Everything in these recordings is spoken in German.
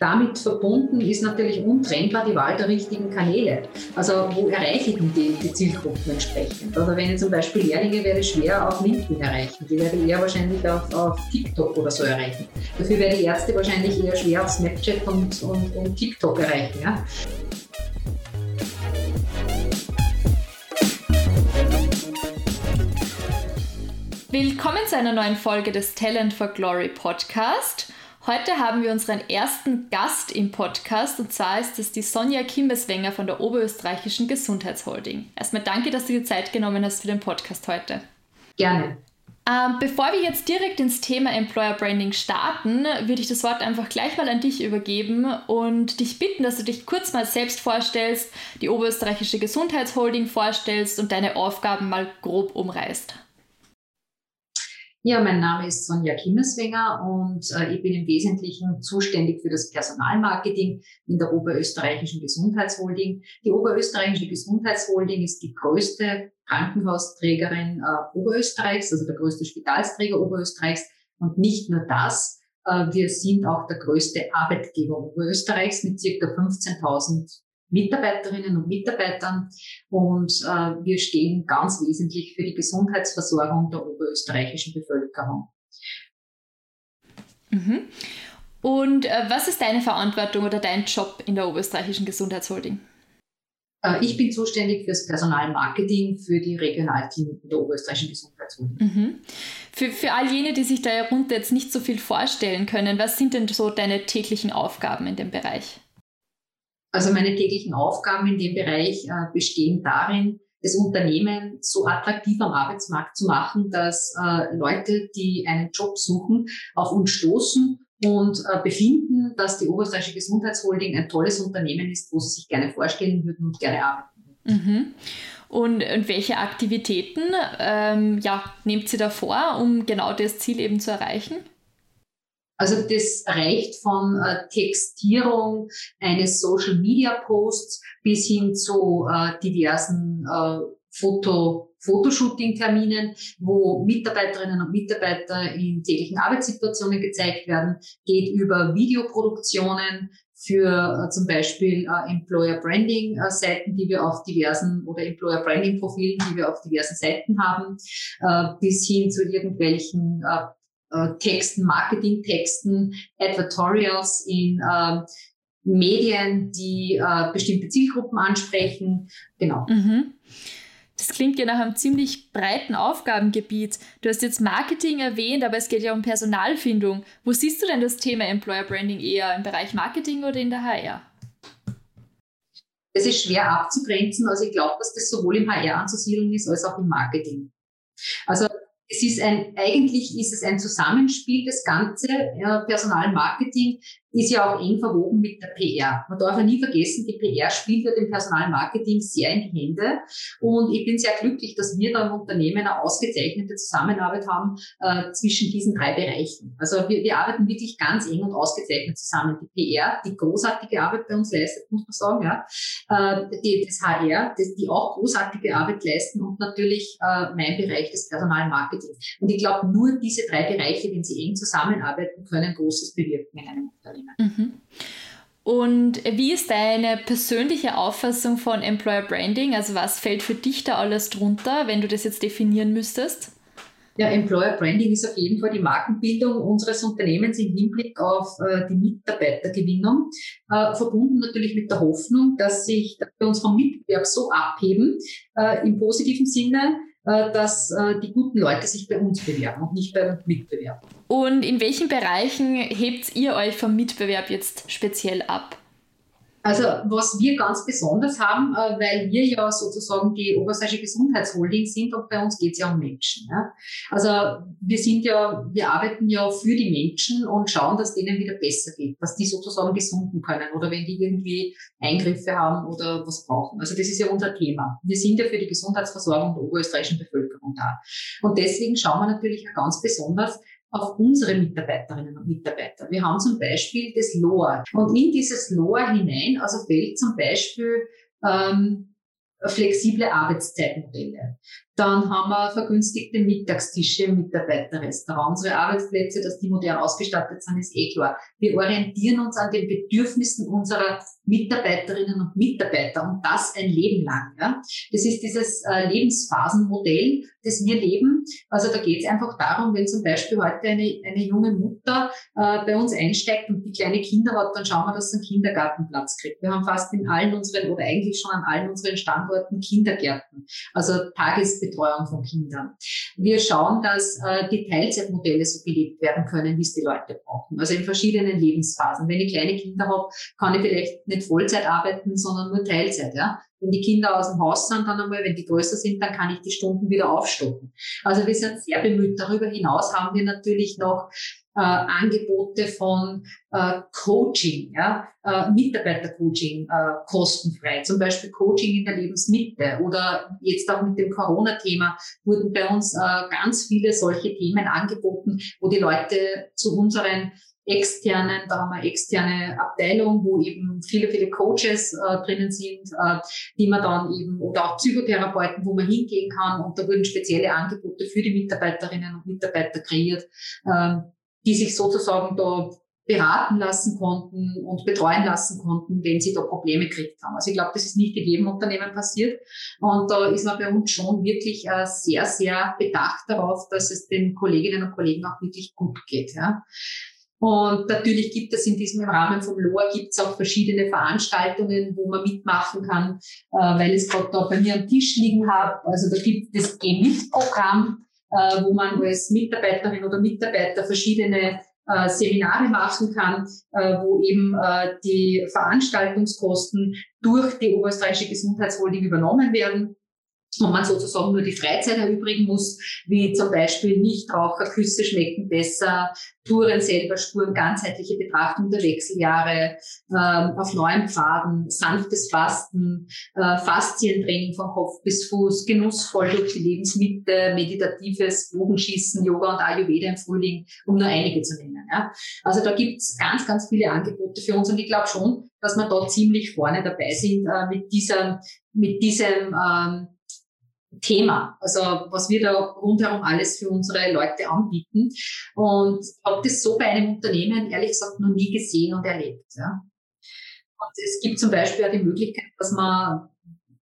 Damit verbunden ist natürlich untrennbar die Wahl der richtigen Kanäle. Also wo erreiche ich denn die, Zielgruppen entsprechend? Also wenn ich zum Beispiel Lehrlinge werde schwer auf LinkedIn erreichen, die werde ich eher wahrscheinlich auf, auf TikTok oder so erreichen. Dafür werde ich Ärzte wahrscheinlich eher schwer auf Snapchat und, und, und TikTok erreichen. Ja? Willkommen zu einer neuen Folge des Talent for Glory Podcast. Heute haben wir unseren ersten Gast im Podcast und zwar ist es die Sonja Kimbeswenger von der Oberösterreichischen Gesundheitsholding. Erstmal danke, dass du dir Zeit genommen hast für den Podcast heute. Gerne. Ähm, bevor wir jetzt direkt ins Thema Employer Branding starten, würde ich das Wort einfach gleich mal an dich übergeben und dich bitten, dass du dich kurz mal selbst vorstellst, die Oberösterreichische Gesundheitsholding vorstellst und deine Aufgaben mal grob umreißt. Ja, mein Name ist Sonja Kimmeswenger und äh, ich bin im Wesentlichen zuständig für das Personalmarketing in der Oberösterreichischen Gesundheitsholding. Die Oberösterreichische Gesundheitsholding ist die größte Krankenhausträgerin äh, Oberösterreichs, also der größte Spitalsträger Oberösterreichs. Und nicht nur das, äh, wir sind auch der größte Arbeitgeber Oberösterreichs mit circa 15.000 Mitarbeiterinnen und Mitarbeitern und äh, wir stehen ganz wesentlich für die Gesundheitsversorgung der oberösterreichischen Bevölkerung. Mhm. Und äh, was ist deine Verantwortung oder dein Job in der oberösterreichischen Gesundheitsholding? Äh, ich bin zuständig für das Personalmarketing für die Regionalkliniken der oberösterreichischen Gesundheitsholding. Mhm. Für, für all jene, die sich da herunter jetzt nicht so viel vorstellen können, was sind denn so deine täglichen Aufgaben in dem Bereich? Also meine täglichen Aufgaben in dem Bereich äh, bestehen darin, das Unternehmen so attraktiv am Arbeitsmarkt zu machen, dass äh, Leute, die einen Job suchen, auf uns stoßen und äh, befinden, dass die Oberösterreichische Gesundheitsholding ein tolles Unternehmen ist, wo sie sich gerne vorstellen würden und gerne arbeiten. Mhm. Und, und, welche Aktivitäten ähm, ja, nehmt ihr da vor, um genau das Ziel eben zu erreichen? Also das reicht von äh, Textierung eines Social Media Posts bis hin zu äh, diversen äh, Foto, Fotoshooting-Terminen, wo Mitarbeiterinnen und Mitarbeiter in täglichen Arbeitssituationen gezeigt werden, geht über Videoproduktionen für zum Beispiel Employer Branding Seiten, die wir auf diversen oder Employer Branding Profilen, die wir auf diversen Seiten haben, bis hin zu irgendwelchen äh, Texten, Marketingtexten, Advertorials in äh, Medien, die äh, bestimmte Zielgruppen ansprechen. Genau. Mhm. Das klingt ja nach einem ziemlich breiten Aufgabengebiet. Du hast jetzt Marketing erwähnt, aber es geht ja um Personalfindung. Wo siehst du denn das Thema Employer Branding eher im Bereich Marketing oder in der HR? Es ist schwer abzugrenzen. Also ich glaube, dass das sowohl im HR anzusiedeln ist als auch im Marketing. Also es ist ein, eigentlich ist es ein Zusammenspiel, das ganze äh, Personalmarketing ist ja auch eng verwoben mit der PR. Man darf ja nie vergessen, die PR spielt ja dem Personalmarketing sehr in die Hände. Und ich bin sehr glücklich, dass wir da im Unternehmen eine ausgezeichnete Zusammenarbeit haben äh, zwischen diesen drei Bereichen. Also wir, wir arbeiten wirklich ganz eng und ausgezeichnet zusammen. Die PR, die großartige Arbeit bei uns leistet, muss man sagen, ja. Äh, die, das HR, das, die auch großartige Arbeit leisten und natürlich äh, mein Bereich des Personalmarketings. Und ich glaube, nur diese drei Bereiche, wenn sie eng zusammenarbeiten, können Großes bewirken in einem Unternehmen. Mhm. Und wie ist deine persönliche Auffassung von Employer Branding? Also was fällt für dich da alles drunter, wenn du das jetzt definieren müsstest? Ja, Employer Branding ist auf jeden Fall die Markenbildung unseres Unternehmens im Hinblick auf äh, die Mitarbeitergewinnung, äh, verbunden natürlich mit der Hoffnung, dass sich dass wir uns vom Mitbewerb so abheben, äh, im positiven Sinne, dass äh, die guten Leute sich bei uns bewerben und nicht beim Mitbewerb. Und in welchen Bereichen hebt ihr euch vom Mitbewerb jetzt speziell ab? Also was wir ganz besonders haben, äh, weil wir ja sozusagen die Oberösterreichische Gesundheitsholding sind und bei uns geht es ja um Menschen. Ja? Also wir sind ja, wir arbeiten ja für die Menschen und schauen, dass denen wieder besser geht, dass die sozusagen gesunden können oder wenn die irgendwie Eingriffe haben oder was brauchen. Also das ist ja unser Thema. Wir sind ja für die Gesundheitsversorgung der oberösterreichischen Bevölkerung da. Und deswegen schauen wir natürlich auch ganz besonders, auf unsere Mitarbeiterinnen und Mitarbeiter. Wir haben zum Beispiel das LOA. Und in dieses LOA hinein, also fällt zum Beispiel ähm, flexible Arbeitszeitmodelle. Dann haben wir vergünstigte Mittagstische im Mitarbeiterrestaurant. Unsere Arbeitsplätze, dass die modern ausgestattet sind, ist eh klar. Wir orientieren uns an den Bedürfnissen unserer Mitarbeiterinnen und Mitarbeiter und das ein Leben lang. Ja. Das ist dieses äh, Lebensphasenmodell, das wir leben. Also da geht es einfach darum, wenn zum Beispiel heute eine, eine junge Mutter äh, bei uns einsteigt und die kleine Kinder hat, dann schauen wir, dass sie einen Kindergartenplatz kriegt. Wir haben fast in allen unseren oder eigentlich schon an allen unseren Standorten Kindergärten, also Tagesbetreuung von Kindern. Wir schauen, dass äh, die Teilzeitmodelle so gelebt werden können, wie es die Leute brauchen. Also in verschiedenen Lebensphasen. Wenn ich kleine Kinder habe, kann ich vielleicht nicht nicht Vollzeit arbeiten, sondern nur Teilzeit. Ja? Wenn die Kinder aus dem Haus sind, dann einmal, wenn die größer sind, dann kann ich die Stunden wieder aufstocken. Also wir sind sehr bemüht. Darüber hinaus haben wir natürlich noch äh, Angebote von äh, Coaching, ja, äh, Mitarbeitercoaching äh, kostenfrei, zum Beispiel Coaching in der Lebensmitte oder jetzt auch mit dem Corona-Thema wurden bei uns äh, ganz viele solche Themen angeboten, wo die Leute zu unseren externen, da haben wir externe Abteilung, wo eben viele, viele Coaches äh, drinnen sind, äh, die man dann eben, oder auch Psychotherapeuten, wo man hingehen kann und da wurden spezielle Angebote für die Mitarbeiterinnen und Mitarbeiter kreiert, äh, die sich sozusagen da beraten lassen konnten und betreuen lassen konnten, wenn sie da Probleme gekriegt haben. Also ich glaube, das ist nicht in jedem Unternehmen passiert. Und da ist man bei uns schon wirklich äh, sehr, sehr bedacht darauf, dass es den Kolleginnen und Kollegen auch wirklich gut geht. Ja. Und natürlich gibt es in diesem Rahmen vom LOA gibt es auch verschiedene Veranstaltungen, wo man mitmachen kann, äh, weil es gerade da bei mir am Tisch liegen habe. Also da gibt es das G-MIT-Programm, äh, wo man als Mitarbeiterin oder Mitarbeiter verschiedene äh, Seminare machen kann, äh, wo eben äh, die Veranstaltungskosten durch die Oberösterreichische Gesundheitsholding übernommen werden und man sozusagen nur die Freizeit erübrigen muss, wie zum Beispiel Nichtraucherküsse schmecken besser, Touren selber Spuren, ganzheitliche Betrachtung der Wechseljahre, äh, auf neuen Pfaden, sanftes Fasten, äh, Faszientraining von Kopf bis Fuß, genussvoll durch die Lebensmitte, meditatives Bogenschießen, Yoga und Ayurveda im Frühling, um nur einige zu nennen. Ja. Also da gibt's ganz, ganz viele Angebote für uns und ich glaube schon, dass wir da ziemlich vorne dabei sind äh, mit dieser, mit diesem ähm, Thema, also was wir da rundherum alles für unsere Leute anbieten. Und habe das so bei einem Unternehmen ehrlich gesagt noch nie gesehen und erlebt. Ja. Und es gibt zum Beispiel auch die Möglichkeit, dass man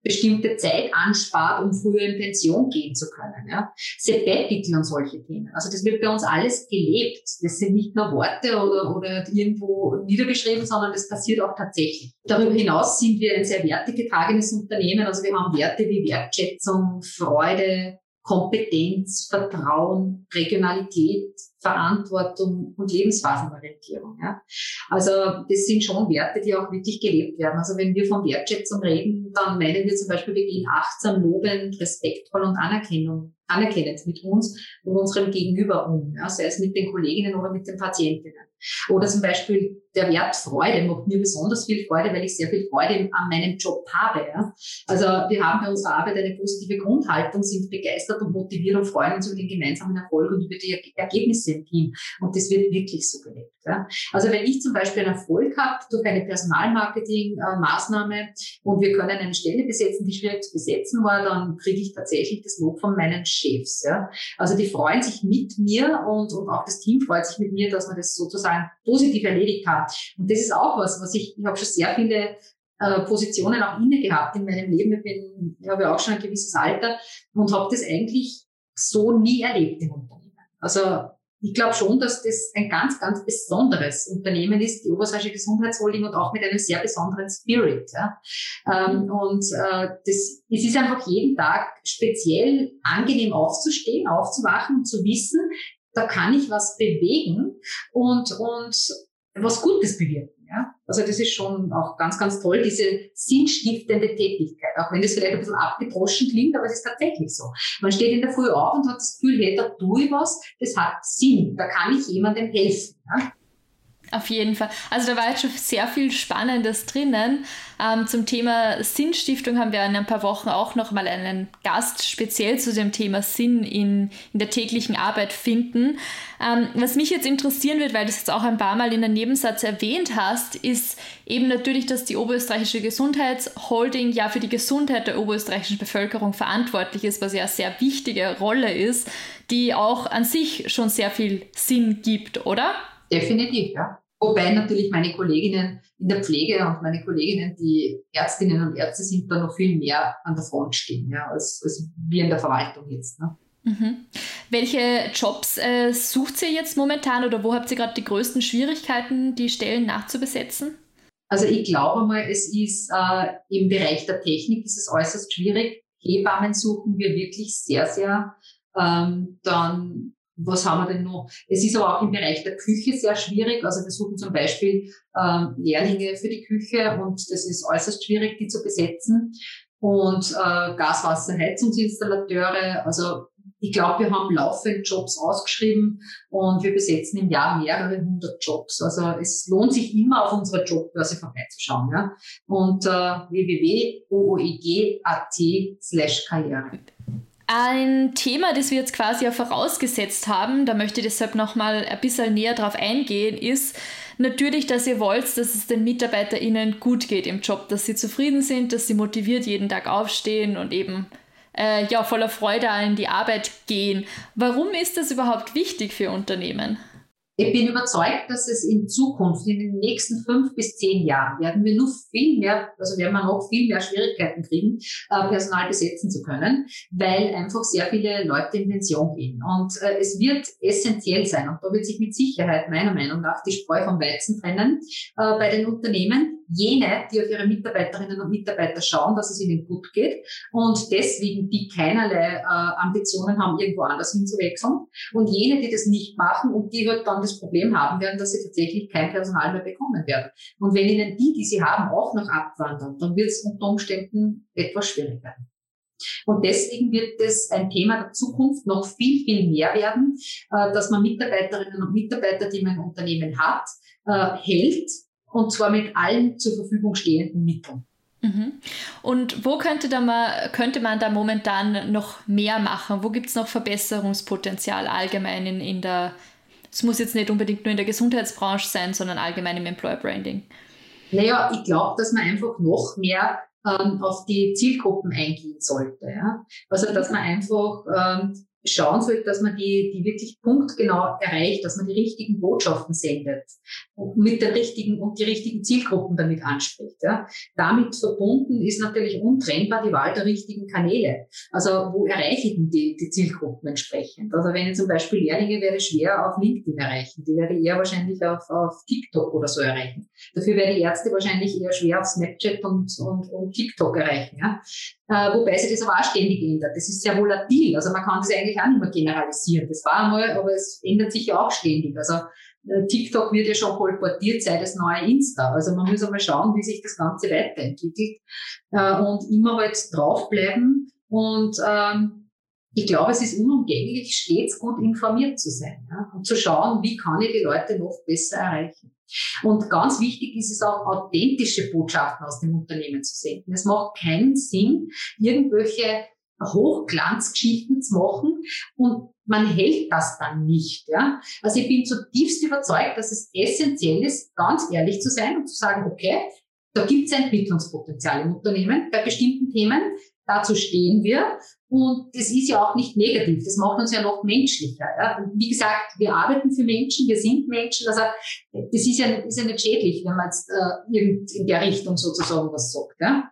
bestimmte Zeit anspart, um früher in Pension gehen zu können. Ja. Sabbatical und solche Themen. Also das wird bei uns alles gelebt. Das sind nicht nur Worte oder, oder irgendwo niedergeschrieben, sondern das passiert auch tatsächlich. Darüber hinaus sind wir ein sehr wertegetragenes Unternehmen. Also wir haben Werte wie Wertschätzung, Freude, Kompetenz, Vertrauen, Regionalität, Verantwortung und Lebensphasenorientierung. Ja. Also das sind schon Werte, die auch wirklich gelebt werden. Also wenn wir von Wertschätzung reden, dann meinen wir zum Beispiel, wir gehen achtsam, lobend, respektvoll und Anerkennung, anerkennend mit uns und unserem Gegenüber um, ja, sei es mit den Kolleginnen oder mit den Patientinnen. Oder zum Beispiel der Wert Freude macht mir besonders viel Freude, weil ich sehr viel Freude an meinem Job habe. Ja. Also wir haben bei unserer Arbeit eine positive Grundhaltung, sind begeistert und motiviert und freuen uns über den gemeinsamen Erfolg und über die Ergebnisse Team. Und das wird wirklich so gelebt. Ja. Also wenn ich zum Beispiel einen Erfolg habe durch eine Personalmarketing-Maßnahme und wir können eine Stelle besetzen, die schwierig zu besetzen war, dann kriege ich tatsächlich das Lob von meinen Chefs. Ja. Also die freuen sich mit mir und, und auch das Team freut sich mit mir, dass wir das sozusagen positiv erledigt haben. Und das ist auch was, was ich, ich habe schon sehr viele äh, Positionen auch inne gehabt in meinem Leben. Ich, bin, ich habe ja auch schon ein gewisses Alter und habe das eigentlich so nie erlebt im Unternehmen. Also ich glaube schon, dass das ein ganz, ganz besonderes Unternehmen ist, die Oberösterreichische Gesundheitsholding und auch mit einem sehr besonderen Spirit. Ja. Ähm, und äh, das, es ist einfach jeden Tag speziell angenehm aufzustehen, aufzuwachen und zu wissen, da kann ich was bewegen und, und was Gutes bewirken. Also das ist schon auch ganz, ganz toll, diese sinnstiftende Tätigkeit, auch wenn das vielleicht ein bisschen abgedroschen klingt, aber es ist tatsächlich so. Man steht in der Früh auf und hat das Gefühl, hey, da tue ich was, das hat Sinn, da kann ich jemandem helfen. Ja? Auf jeden Fall. Also da war jetzt schon sehr viel Spannendes drinnen. Ähm, zum Thema Sinnstiftung haben wir in ein paar Wochen auch nochmal einen Gast speziell zu dem Thema Sinn in, in der täglichen Arbeit finden. Ähm, was mich jetzt interessieren wird, weil du es jetzt auch ein paar Mal in der Nebensatz erwähnt hast, ist eben natürlich, dass die Oberösterreichische Gesundheitsholding ja für die Gesundheit der oberösterreichischen Bevölkerung verantwortlich ist, was ja eine sehr wichtige Rolle ist, die auch an sich schon sehr viel Sinn gibt, oder? Definitiv, ja. Wobei natürlich meine Kolleginnen in der Pflege und meine Kolleginnen, die Ärztinnen und Ärzte sind, da noch viel mehr an der Front stehen, ja, als, als wir in der Verwaltung jetzt. Ne? Mhm. Welche Jobs äh, sucht ihr jetzt momentan oder wo habt ihr gerade die größten Schwierigkeiten, die Stellen nachzubesetzen? Also ich glaube mal, es ist äh, im Bereich der Technik ist es äußerst schwierig. Hebammen suchen wir wirklich sehr, sehr. Ähm, dann was haben wir denn noch? Es ist aber auch im Bereich der Küche sehr schwierig. Also wir suchen zum Beispiel ähm, Lehrlinge für die Küche und das ist äußerst schwierig, die zu besetzen. Und äh, Gaswasserheizungsinstallateure, also ich glaube, wir haben laufend Jobs ausgeschrieben und wir besetzen im Jahr mehrere hundert Jobs. Also es lohnt sich immer auf unserer Jobbörse vorbeizuschauen. Ja? Und äh, www.ooeg.at slash Karriere. Ein Thema, das wir jetzt quasi ja vorausgesetzt haben, da möchte ich deshalb nochmal ein bisschen näher drauf eingehen, ist natürlich, dass ihr wollt, dass es den MitarbeiterInnen gut geht im Job, dass sie zufrieden sind, dass sie motiviert jeden Tag aufstehen und eben äh, ja, voller Freude in die Arbeit gehen. Warum ist das überhaupt wichtig für Unternehmen? Ich bin überzeugt, dass es in Zukunft, in den nächsten fünf bis zehn Jahren, werden wir noch viel mehr, also werden wir noch viel mehr Schwierigkeiten kriegen, äh, Personal besetzen zu können, weil einfach sehr viele Leute in Pension gehen. Und äh, es wird essentiell sein, und da wird sich mit Sicherheit meiner Meinung nach die Spreu vom Weizen trennen, äh, bei den Unternehmen, jene, die auf ihre Mitarbeiterinnen und Mitarbeiter schauen, dass es ihnen gut geht und deswegen die keinerlei äh, Ambitionen haben, irgendwo anders hinzuwechseln und jene, die das nicht machen und die halt dann das Problem haben werden, dass sie tatsächlich kein Personal mehr bekommen werden. Und wenn ihnen die, die sie haben, auch noch abwandern, dann wird es unter Umständen etwas schwierig werden. Und deswegen wird es ein Thema der Zukunft noch viel, viel mehr werden, äh, dass man Mitarbeiterinnen und Mitarbeiter, die man im Unternehmen hat, äh, hält und zwar mit allen zur Verfügung stehenden Mitteln. Mhm. Und wo könnte, da mal, könnte man da momentan noch mehr machen? Wo gibt es noch Verbesserungspotenzial allgemein in, in der, es muss jetzt nicht unbedingt nur in der Gesundheitsbranche sein, sondern allgemein im Employer Branding? Naja, ich glaube, dass man einfach noch mehr ähm, auf die Zielgruppen eingehen sollte. Ja? Also, dass man einfach ähm, schauen sollte, dass man die, die wirklich punktgenau erreicht, dass man die richtigen Botschaften sendet und mit den richtigen und die richtigen Zielgruppen damit anspricht. Ja. Damit verbunden ist natürlich untrennbar die Wahl der richtigen Kanäle. Also wo erreiche ich denn die, die Zielgruppen entsprechend? Also wenn ich zum Beispiel Lehrlinge werde schwer auf LinkedIn erreichen, die werde ich eher wahrscheinlich auf, auf TikTok oder so erreichen. Dafür werde ich Ärzte wahrscheinlich eher schwer auf Snapchat und, und, und TikTok erreichen. Ja. Äh, wobei sich das aber auch ständig ändert. Das ist sehr volatil. Also man kann das eigentlich auch nicht mehr generalisieren. Das war einmal, aber es ändert sich ja auch ständig. Also äh, TikTok wird ja schon kolportiert sei das neue Insta. Also man muss einmal schauen, wie sich das Ganze weiterentwickelt äh, und immer halt draufbleiben. Und ähm, ich glaube, es ist unumgänglich, stets gut informiert zu sein ja? und zu schauen, wie kann ich die Leute noch besser erreichen. Und ganz wichtig ist es auch, authentische Botschaften aus dem Unternehmen zu senden. Es macht keinen Sinn, irgendwelche Hochglanzgeschichten zu machen und man hält das dann nicht. Ja? Also ich bin zutiefst überzeugt, dass es essentiell ist, ganz ehrlich zu sein und zu sagen, okay, da gibt es Entwicklungspotenzial im Unternehmen bei bestimmten Themen. Dazu stehen wir. Und das ist ja auch nicht negativ. Das macht uns ja noch menschlicher. Ja? wie gesagt, wir arbeiten für Menschen, wir sind Menschen. Also das ist ja, ist ja nicht schädlich, wenn man jetzt äh, in der Richtung sozusagen was sagt. Ja?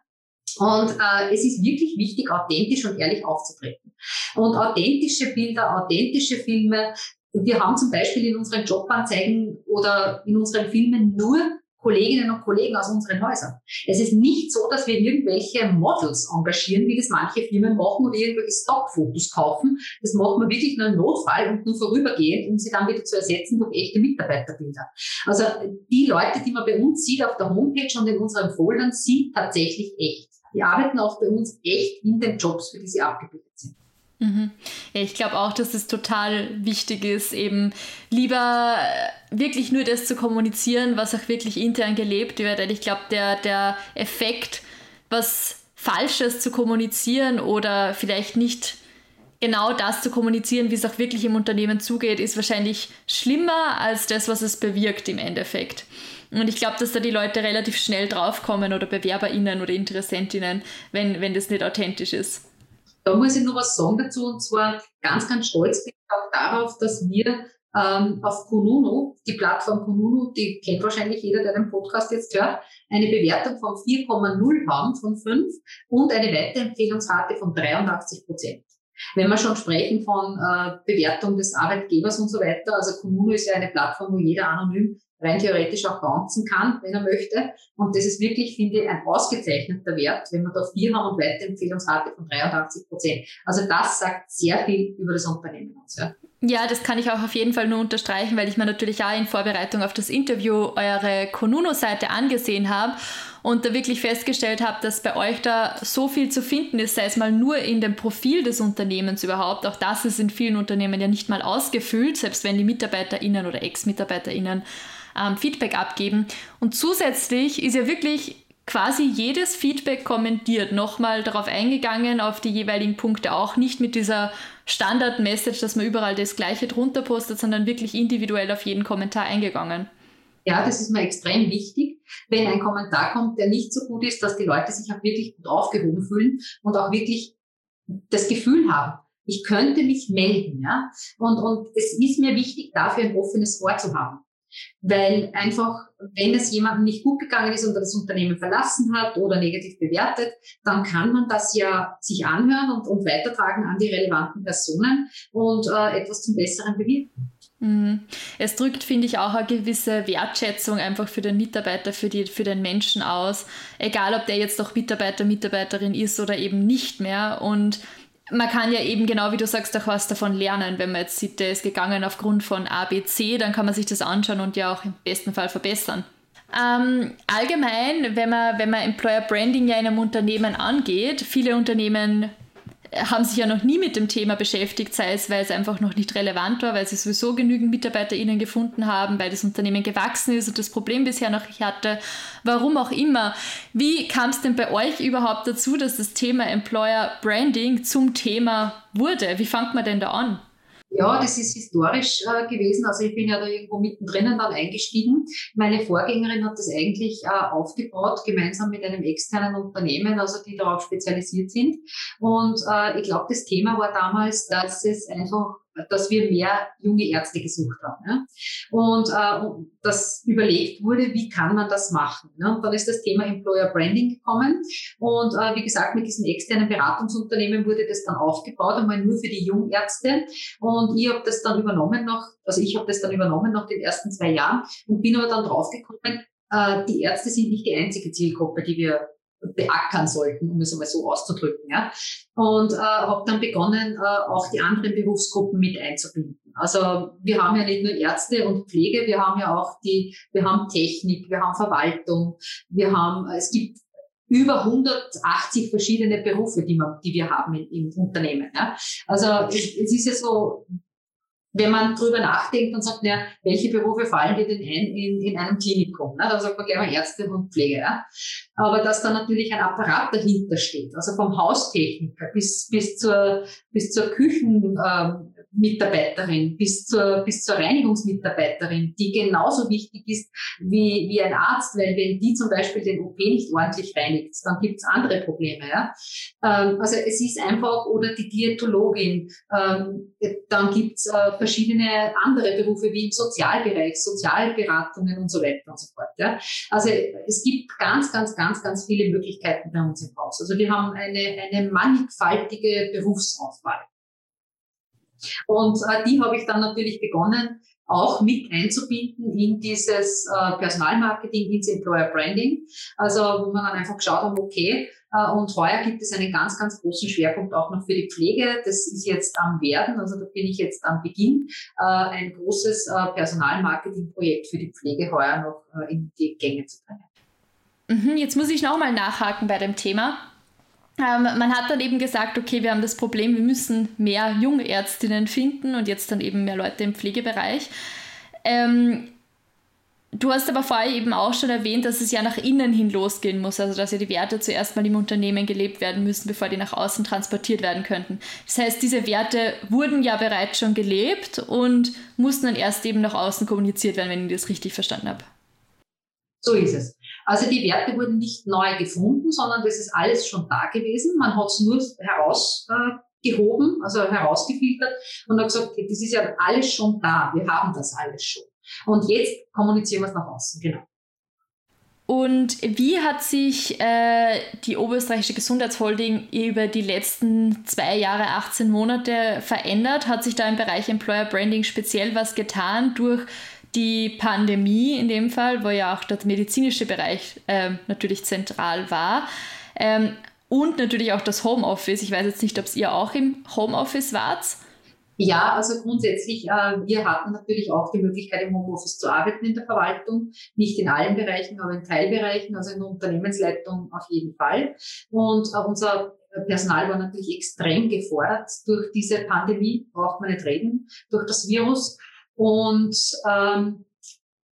Und äh, es ist wirklich wichtig, authentisch und ehrlich aufzutreten. Und authentische Bilder, authentische Filme. Wir haben zum Beispiel in unseren Jobanzeigen oder in unseren Filmen nur Kolleginnen und Kollegen aus unseren Häusern. Es ist nicht so, dass wir irgendwelche Models engagieren, wie das manche Firmen machen oder irgendwelche Stockfotos kaufen. Das machen wir wirklich nur im Notfall und nur vorübergehend, um sie dann wieder zu ersetzen durch echte Mitarbeiterbilder. Also die Leute, die man bei uns sieht auf der Homepage und in unseren Foldern, sind tatsächlich echt. Die arbeiten auch bei uns echt in den Jobs, für die sie abgebildet sind. Mhm. Ja, ich glaube auch, dass es total wichtig ist, eben lieber äh, wirklich nur das zu kommunizieren, was auch wirklich intern gelebt wird. Ich glaube, der, der Effekt, was Falsches zu kommunizieren oder vielleicht nicht genau das zu kommunizieren, wie es auch wirklich im Unternehmen zugeht, ist wahrscheinlich schlimmer als das, was es bewirkt im Endeffekt. Und ich glaube, dass da die Leute relativ schnell draufkommen oder BewerberInnen oder InteressentInnen, wenn, wenn das nicht authentisch ist. Da muss ich noch was sagen dazu und zwar ganz, ganz stolz bin ich auch darauf, dass wir ähm, auf Kununu, die Plattform Kununu, die kennt wahrscheinlich jeder, der den Podcast jetzt hört, eine Bewertung von 4,0 haben von 5 und eine Weiterempfehlungsrate von 83 Prozent. Wenn wir schon sprechen von äh, Bewertung des Arbeitgebers und so weiter, also Kununu ist ja eine Plattform, wo jeder anonym rein theoretisch auch bouncen kann, wenn er möchte. Und das ist wirklich, finde ich, ein ausgezeichneter Wert, wenn wir da vier haben und Weiterempfehlungsrate von 83 Prozent. Also das sagt sehr viel über das Unternehmen aus. Ja. Ja, das kann ich auch auf jeden Fall nur unterstreichen, weil ich mir natürlich auch in Vorbereitung auf das Interview eure Konuno-Seite angesehen habe und da wirklich festgestellt habe, dass bei euch da so viel zu finden ist, sei es mal nur in dem Profil des Unternehmens überhaupt. Auch das ist in vielen Unternehmen ja nicht mal ausgefüllt, selbst wenn die MitarbeiterInnen oder Ex-MitarbeiterInnen ähm, Feedback abgeben. Und zusätzlich ist ja wirklich quasi jedes Feedback kommentiert, nochmal darauf eingegangen, auf die jeweiligen Punkte auch nicht mit dieser Standard-Message, dass man überall das Gleiche drunter postet, sondern wirklich individuell auf jeden Kommentar eingegangen. Ja, das ist mir extrem wichtig, wenn ein Kommentar kommt, der nicht so gut ist, dass die Leute sich auch wirklich gut aufgehoben fühlen und auch wirklich das Gefühl haben, ich könnte mich melden. Ja? Und, und es ist mir wichtig, dafür ein offenes Ohr zu haben. Weil einfach, wenn es jemandem nicht gut gegangen ist und das Unternehmen verlassen hat oder negativ bewertet, dann kann man das ja sich anhören und, und weitertragen an die relevanten Personen und äh, etwas zum Besseren bewirken. Mhm. Es drückt, finde ich, auch eine gewisse Wertschätzung einfach für den Mitarbeiter, für, die, für den Menschen aus. Egal, ob der jetzt noch Mitarbeiter, Mitarbeiterin ist oder eben nicht mehr. Und man kann ja eben genau wie du sagst auch was davon lernen. Wenn man jetzt sieht, der ist gegangen aufgrund von ABC, dann kann man sich das anschauen und ja auch im besten Fall verbessern. Ähm, allgemein, wenn man, wenn man Employer Branding ja in einem Unternehmen angeht, viele Unternehmen haben sich ja noch nie mit dem Thema beschäftigt, sei es, weil es einfach noch nicht relevant war, weil sie sowieso genügend MitarbeiterInnen gefunden haben, weil das Unternehmen gewachsen ist und das Problem bisher noch nicht hatte, warum auch immer. Wie kam es denn bei euch überhaupt dazu, dass das Thema Employer Branding zum Thema wurde? Wie fängt man denn da an? Ja, das ist historisch äh, gewesen. Also ich bin ja da irgendwo mittendrin dann eingestiegen. Meine Vorgängerin hat das eigentlich äh, aufgebaut, gemeinsam mit einem externen Unternehmen, also die darauf spezialisiert sind. Und äh, ich glaube, das Thema war damals, dass es einfach dass wir mehr junge Ärzte gesucht haben. Ja? Und äh, das überlegt wurde, wie kann man das machen. Ne? Und dann ist das Thema Employer Branding gekommen. Und äh, wie gesagt, mit diesem externen Beratungsunternehmen wurde das dann aufgebaut, einmal nur für die Jungärzte. Und ich habe das dann übernommen noch, also ich habe das dann übernommen nach den ersten zwei Jahren und bin aber dann draufgekommen, äh, die Ärzte sind nicht die einzige Zielgruppe, die wir beackern sollten, um es einmal so auszudrücken. Ja. Und äh, habe dann begonnen, äh, auch die anderen Berufsgruppen mit einzubinden. Also wir haben ja nicht nur Ärzte und Pflege, wir haben ja auch die, wir haben Technik, wir haben Verwaltung, wir haben, es gibt über 180 verschiedene Berufe, die, man, die wir haben im, im Unternehmen. Ja. Also es, es ist ja so, wenn man drüber nachdenkt und sagt, ja, welche Berufe fallen dir denn ein in, in einem Klinikum? Ne? Dann sagt man gleich mal Ärzte und Pflege. Ja? Aber dass da natürlich ein Apparat dahinter steht, also vom Haustechniker bis, bis zur, bis zur Küchen, ähm, Mitarbeiterin bis zur, bis zur Reinigungsmitarbeiterin, die genauso wichtig ist wie, wie ein Arzt, weil wenn die zum Beispiel den OP nicht ordentlich reinigt, dann gibt's andere Probleme. Ja? Ähm, also es ist einfach, oder die Diätologin, ähm, dann gibt's äh, verschiedene andere Berufe wie im Sozialbereich, Sozialberatungen und so weiter und so fort. Ja? Also es gibt ganz, ganz, ganz, ganz viele Möglichkeiten bei uns im Haus. Also wir haben eine, eine mannigfaltige Berufsauswahl. Und äh, die habe ich dann natürlich begonnen, auch mit einzubinden in dieses äh, Personalmarketing, ins Employer Branding. Also wo man dann einfach geschaut hat, okay, äh, und heuer gibt es einen ganz, ganz großen Schwerpunkt auch noch für die Pflege. Das ist jetzt am Werden, also da bin ich jetzt am Beginn, äh, ein großes äh, Personalmarketing-Projekt für die Pflege heuer noch in die Gänge zu bringen. Mhm, jetzt muss ich nochmal nachhaken bei dem Thema. Ähm, man hat dann eben gesagt, okay, wir haben das Problem, wir müssen mehr Jungärztinnen finden und jetzt dann eben mehr Leute im Pflegebereich. Ähm, du hast aber vorher eben auch schon erwähnt, dass es ja nach innen hin losgehen muss, also dass ja die Werte zuerst mal im Unternehmen gelebt werden müssen, bevor die nach außen transportiert werden könnten. Das heißt, diese Werte wurden ja bereits schon gelebt und mussten dann erst eben nach außen kommuniziert werden, wenn ich das richtig verstanden habe. So ist es. Also die Werte wurden nicht neu gefunden, sondern das ist alles schon da gewesen. Man hat es nur herausgehoben, äh, also herausgefiltert und hat gesagt, okay, das ist ja alles schon da. Wir haben das alles schon. Und jetzt kommunizieren wir es nach außen, genau. Und wie hat sich äh, die Oberösterreichische Gesundheitsholding über die letzten zwei Jahre, 18 Monate verändert? Hat sich da im Bereich Employer Branding speziell was getan durch die Pandemie in dem Fall, wo ja auch der medizinische Bereich äh, natürlich zentral war. Ähm, und natürlich auch das Homeoffice. Ich weiß jetzt nicht, ob ihr auch im Homeoffice wart. Ja, also grundsätzlich, äh, wir hatten natürlich auch die Möglichkeit, im Homeoffice zu arbeiten in der Verwaltung. Nicht in allen Bereichen, aber in Teilbereichen, also in der Unternehmensleitung auf jeden Fall. Und äh, unser Personal war natürlich extrem gefordert durch diese Pandemie, braucht man nicht reden, durch das Virus. Und ähm,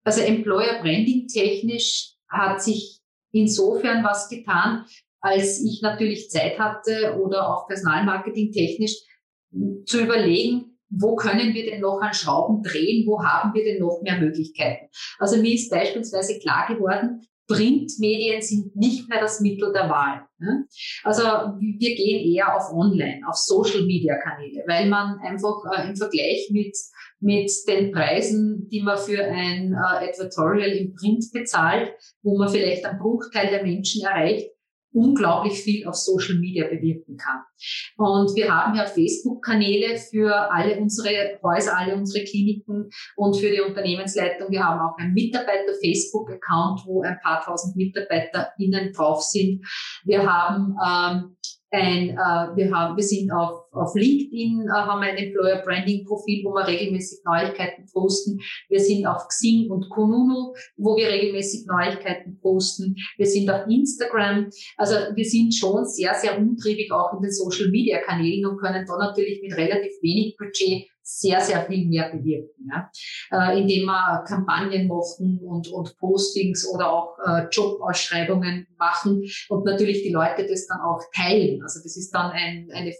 also Employer Branding technisch hat sich insofern was getan, als ich natürlich Zeit hatte oder auch Personalmarketing technisch zu überlegen, wo können wir denn noch an Schrauben drehen, wo haben wir denn noch mehr Möglichkeiten. Also mir ist beispielsweise klar geworden, Printmedien sind nicht mehr das Mittel der Wahl. Also wir gehen eher auf Online, auf Social-Media-Kanäle, weil man einfach äh, im Vergleich mit mit den Preisen, die man für ein äh, Advertorial im Print bezahlt, wo man vielleicht einen Bruchteil der Menschen erreicht, unglaublich viel auf Social Media bewirken kann. Und wir haben ja Facebook-Kanäle für alle unsere Häuser, alle unsere Kliniken und für die Unternehmensleitung. Wir haben auch einen Mitarbeiter-Facebook-Account, wo ein paar tausend MitarbeiterInnen drauf sind. Wir haben ähm, ein, äh, wir haben, wir sind auf, auf LinkedIn, äh, haben ein Employer Branding Profil, wo wir regelmäßig Neuigkeiten posten. Wir sind auf Xing und Kununu, wo wir regelmäßig Neuigkeiten posten. Wir sind auf Instagram. Also wir sind schon sehr, sehr umtriebig auch in den Social Media Kanälen und können da natürlich mit relativ wenig Budget sehr, sehr viel mehr bewirken, ja? äh, indem wir Kampagnen machen und, und Postings oder auch äh, Jobausschreibungen machen und natürlich die Leute das dann auch teilen. Also das ist dann ein, eine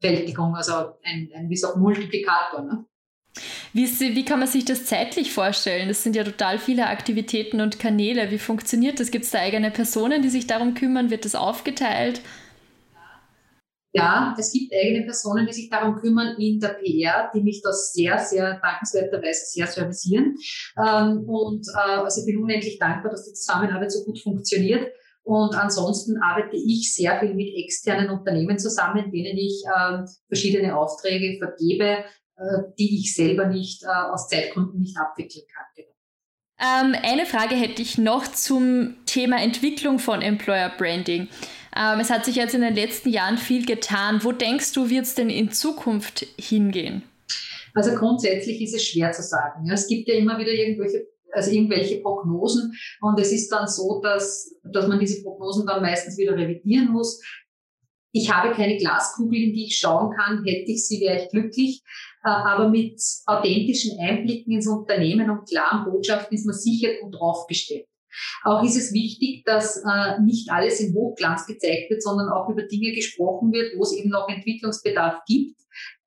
Vervielfältigung, also ein, ein wie ein Multiplikator. Ne? Wie, wie kann man sich das zeitlich vorstellen? Das sind ja total viele Aktivitäten und Kanäle. Wie funktioniert das? Gibt es da eigene Personen, die sich darum kümmern? Wird das aufgeteilt? Ja, es gibt eigene Personen, die sich darum kümmern in der PR, die mich das sehr, sehr dankenswerterweise sehr servicieren. Ähm, und äh, also ich bin unendlich dankbar, dass die Zusammenarbeit so gut funktioniert. Und ansonsten arbeite ich sehr viel mit externen Unternehmen zusammen, denen ich äh, verschiedene Aufträge vergebe, äh, die ich selber nicht äh, aus Zeitgründen nicht abwickeln kann. Genau. Ähm, eine Frage hätte ich noch zum Thema Entwicklung von Employer Branding. Ähm, es hat sich jetzt in den letzten Jahren viel getan. Wo denkst du, wird es denn in Zukunft hingehen? Also grundsätzlich ist es schwer zu sagen. Ja, es gibt ja immer wieder irgendwelche also irgendwelche Prognosen. Und es ist dann so, dass, dass man diese Prognosen dann meistens wieder revidieren muss. Ich habe keine Glaskugel, in die ich schauen kann. Hätte ich sie, wäre ich glücklich. Äh, aber mit authentischen Einblicken ins Unternehmen und klaren Botschaften ist man sicher gut aufgestellt. Auch ist es wichtig, dass äh, nicht alles in Hochglanz gezeigt wird, sondern auch über Dinge gesprochen wird, wo es eben noch Entwicklungsbedarf gibt.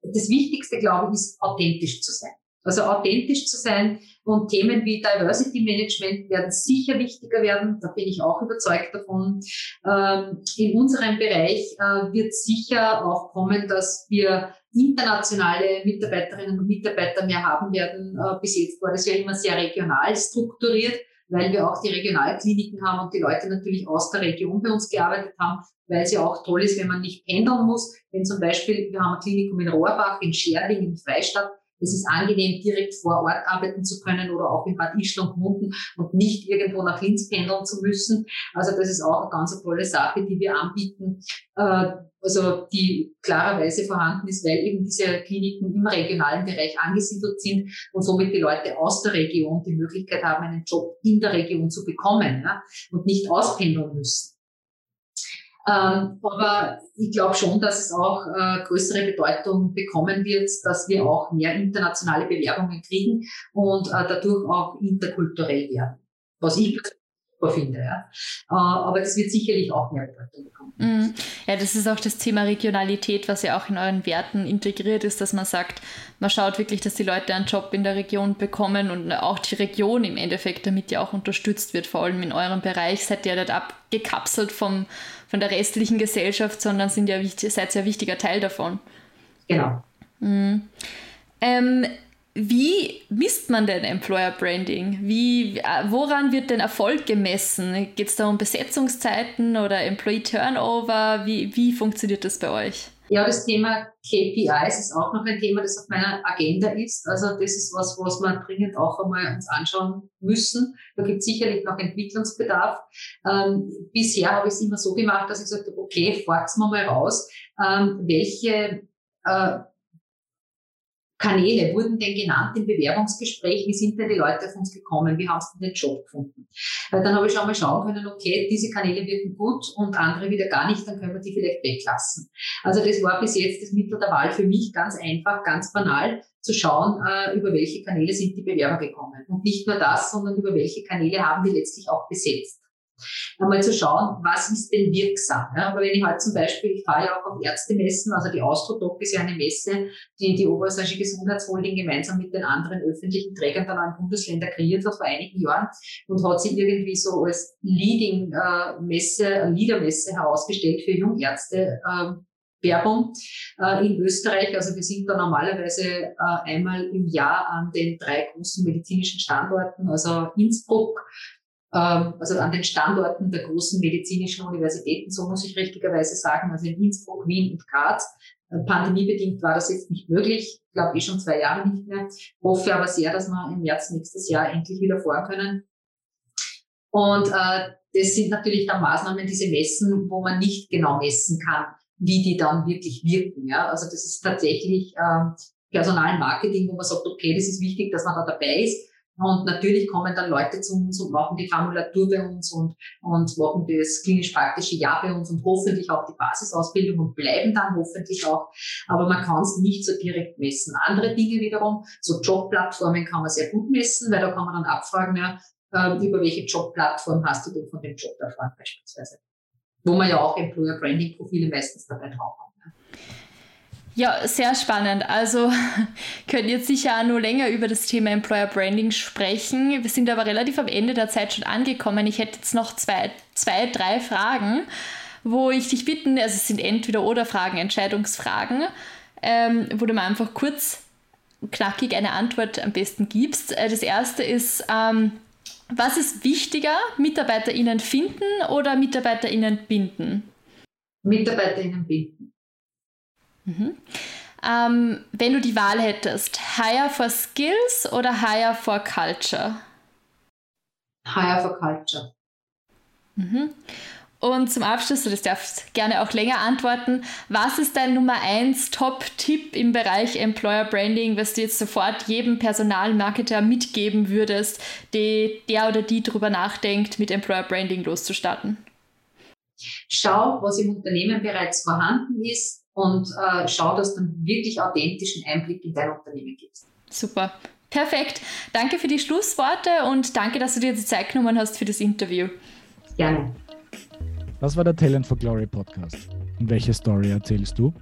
Das Wichtigste, glaube ich, ist authentisch zu sein. Also authentisch zu sein und Themen wie Diversity Management werden sicher wichtiger werden. Da bin ich auch überzeugt davon. Ähm, in unserem Bereich äh, wird sicher auch kommen, dass wir internationale Mitarbeiterinnen und Mitarbeiter mehr haben werden. Äh, bis jetzt war das ja immer sehr regional strukturiert weil wir auch die Regionalkliniken haben und die Leute natürlich aus der Region bei uns gearbeitet haben, weil es ja auch toll ist, wenn man nicht pendeln muss. Wenn zum Beispiel, wir haben ein Klinikum in Rohrbach, in Scherding, in Freistadt, es ist angenehm, direkt vor Ort arbeiten zu können oder auch in Bad Ischl und Munden und nicht irgendwo nach Linz pendeln zu müssen. Also das ist auch eine ganz tolle Sache, die wir anbieten, äh, also die klarerweise vorhanden ist, weil eben diese Kliniken im regionalen Bereich angesiedelt sind und somit die Leute aus der Region die Möglichkeit haben, einen Job in der Region zu bekommen und nicht auspendeln müssen. Ähm, aber ich glaube schon, dass es auch äh, größere Bedeutung bekommen wird, dass wir auch mehr internationale Bewerbungen kriegen und äh, dadurch auch interkulturell werden. Was ich finde. Ja. Äh, aber das wird sicherlich auch mehr Bedeutung bekommen. Mm. Ja, das ist auch das Thema Regionalität, was ja auch in euren Werten integriert ist, dass man sagt, man schaut wirklich, dass die Leute einen Job in der Region bekommen und auch die Region im Endeffekt damit ja auch unterstützt wird, vor allem in eurem Bereich. Seid ihr nicht abgekapselt vom, von der restlichen Gesellschaft, sondern sind ja seid ja ein wichtiger Teil davon. Genau. Mhm. Ähm, wie misst man denn Employer Branding? Wie, äh, woran wird denn Erfolg gemessen? Geht es da um Besetzungszeiten oder Employee Turnover? Wie, wie funktioniert das bei euch? Ja, das Thema KPIs ist auch noch ein Thema, das auf meiner Agenda ist. Also das ist was, was wir dringend auch einmal uns anschauen müssen. Da gibt es sicherlich noch Entwicklungsbedarf. Ähm, bisher habe ich es immer so gemacht, dass ich gesagt habe, okay, forks wir mal raus, ähm, welche äh, Kanäle wurden denn genannt im Bewerbungsgespräch? Wie sind denn die Leute auf uns gekommen? Wie sie denn den Job gefunden? Weil dann habe ich schon mal schauen können, okay, diese Kanäle wirken gut und andere wieder gar nicht, dann können wir die vielleicht weglassen. Also das war bis jetzt das Mittel der Wahl für mich ganz einfach, ganz banal zu schauen, äh, über welche Kanäle sind die Bewerber gekommen. Und nicht nur das, sondern über welche Kanäle haben wir letztlich auch besetzt einmal zu schauen, was ist denn wirksam. Ja? Aber wenn ich halt zum Beispiel, ich fahre ja auch auf Ärztemessen, also die Austrodoc ist ja eine Messe, die die Oberösterreichische Gesundheitsholding gemeinsam mit den anderen öffentlichen Trägern der neuen Bundesländer kreiert hat vor einigen Jahren und hat sie irgendwie so als Leading-Messe, äh, Leader-Messe herausgestellt für Jungärzte. Äh, Werbung äh, in Österreich. Also wir sind da normalerweise äh, einmal im Jahr an den drei großen medizinischen Standorten, also Innsbruck, ähm, also an den Standorten der großen medizinischen Universitäten, so muss ich richtigerweise sagen, also in Innsbruck, Wien und Graz. Äh, pandemiebedingt war das jetzt nicht möglich, ich glaube eh schon zwei Jahre nicht mehr. Hoffe aber sehr, dass wir im März nächstes Jahr endlich wieder fahren können. Und äh, das sind natürlich dann Maßnahmen, diese Messen, wo man nicht genau messen kann, wie die dann wirklich wirken. Ja? Also das ist tatsächlich äh, Personalmarketing, wo man sagt, okay, das ist wichtig, dass man da dabei ist. Und natürlich kommen dann Leute zu uns und machen die Formulatur bei uns und, und machen das klinisch-praktische Jahr bei uns und hoffentlich auch die Basisausbildung und bleiben dann hoffentlich auch. Aber man kann es nicht so direkt messen. Andere Dinge wiederum, so Jobplattformen kann man sehr gut messen, weil da kann man dann abfragen, ja, äh, über welche Jobplattform hast du denn von dem Job erfahren beispielsweise. Wo man ja auch Employer Branding Profile meistens dabei drauf hat. Ja, sehr spannend. Also können jetzt sicher auch nur länger über das Thema Employer Branding sprechen. Wir sind aber relativ am Ende der Zeit schon angekommen. Ich hätte jetzt noch zwei, zwei drei Fragen, wo ich dich bitten, also es sind entweder oder Fragen, Entscheidungsfragen, ähm, wo du mir einfach kurz knackig eine Antwort am besten gibst. Äh, das erste ist, ähm, was ist wichtiger, MitarbeiterInnen finden oder MitarbeiterInnen binden? MitarbeiterInnen binden. Mhm. Ähm, wenn du die Wahl hättest, Hire for Skills oder Hire for Culture? Hire for Culture. Mhm. Und zum Abschluss, du darfst gerne auch länger antworten, was ist dein Nummer 1 Top-Tipp im Bereich Employer Branding, was du jetzt sofort jedem Personalmarketer mitgeben würdest, die, der oder die darüber nachdenkt, mit Employer Branding loszustarten? Schau, was im Unternehmen bereits vorhanden ist, und äh, schau, dass du einen wirklich authentischen Einblick in dein Unternehmen gibst. Super. Perfekt. Danke für die Schlussworte und danke, dass du dir die Zeit genommen hast für das Interview. Gerne. Das war der Talent for Glory Podcast. Und welche Story erzählst du?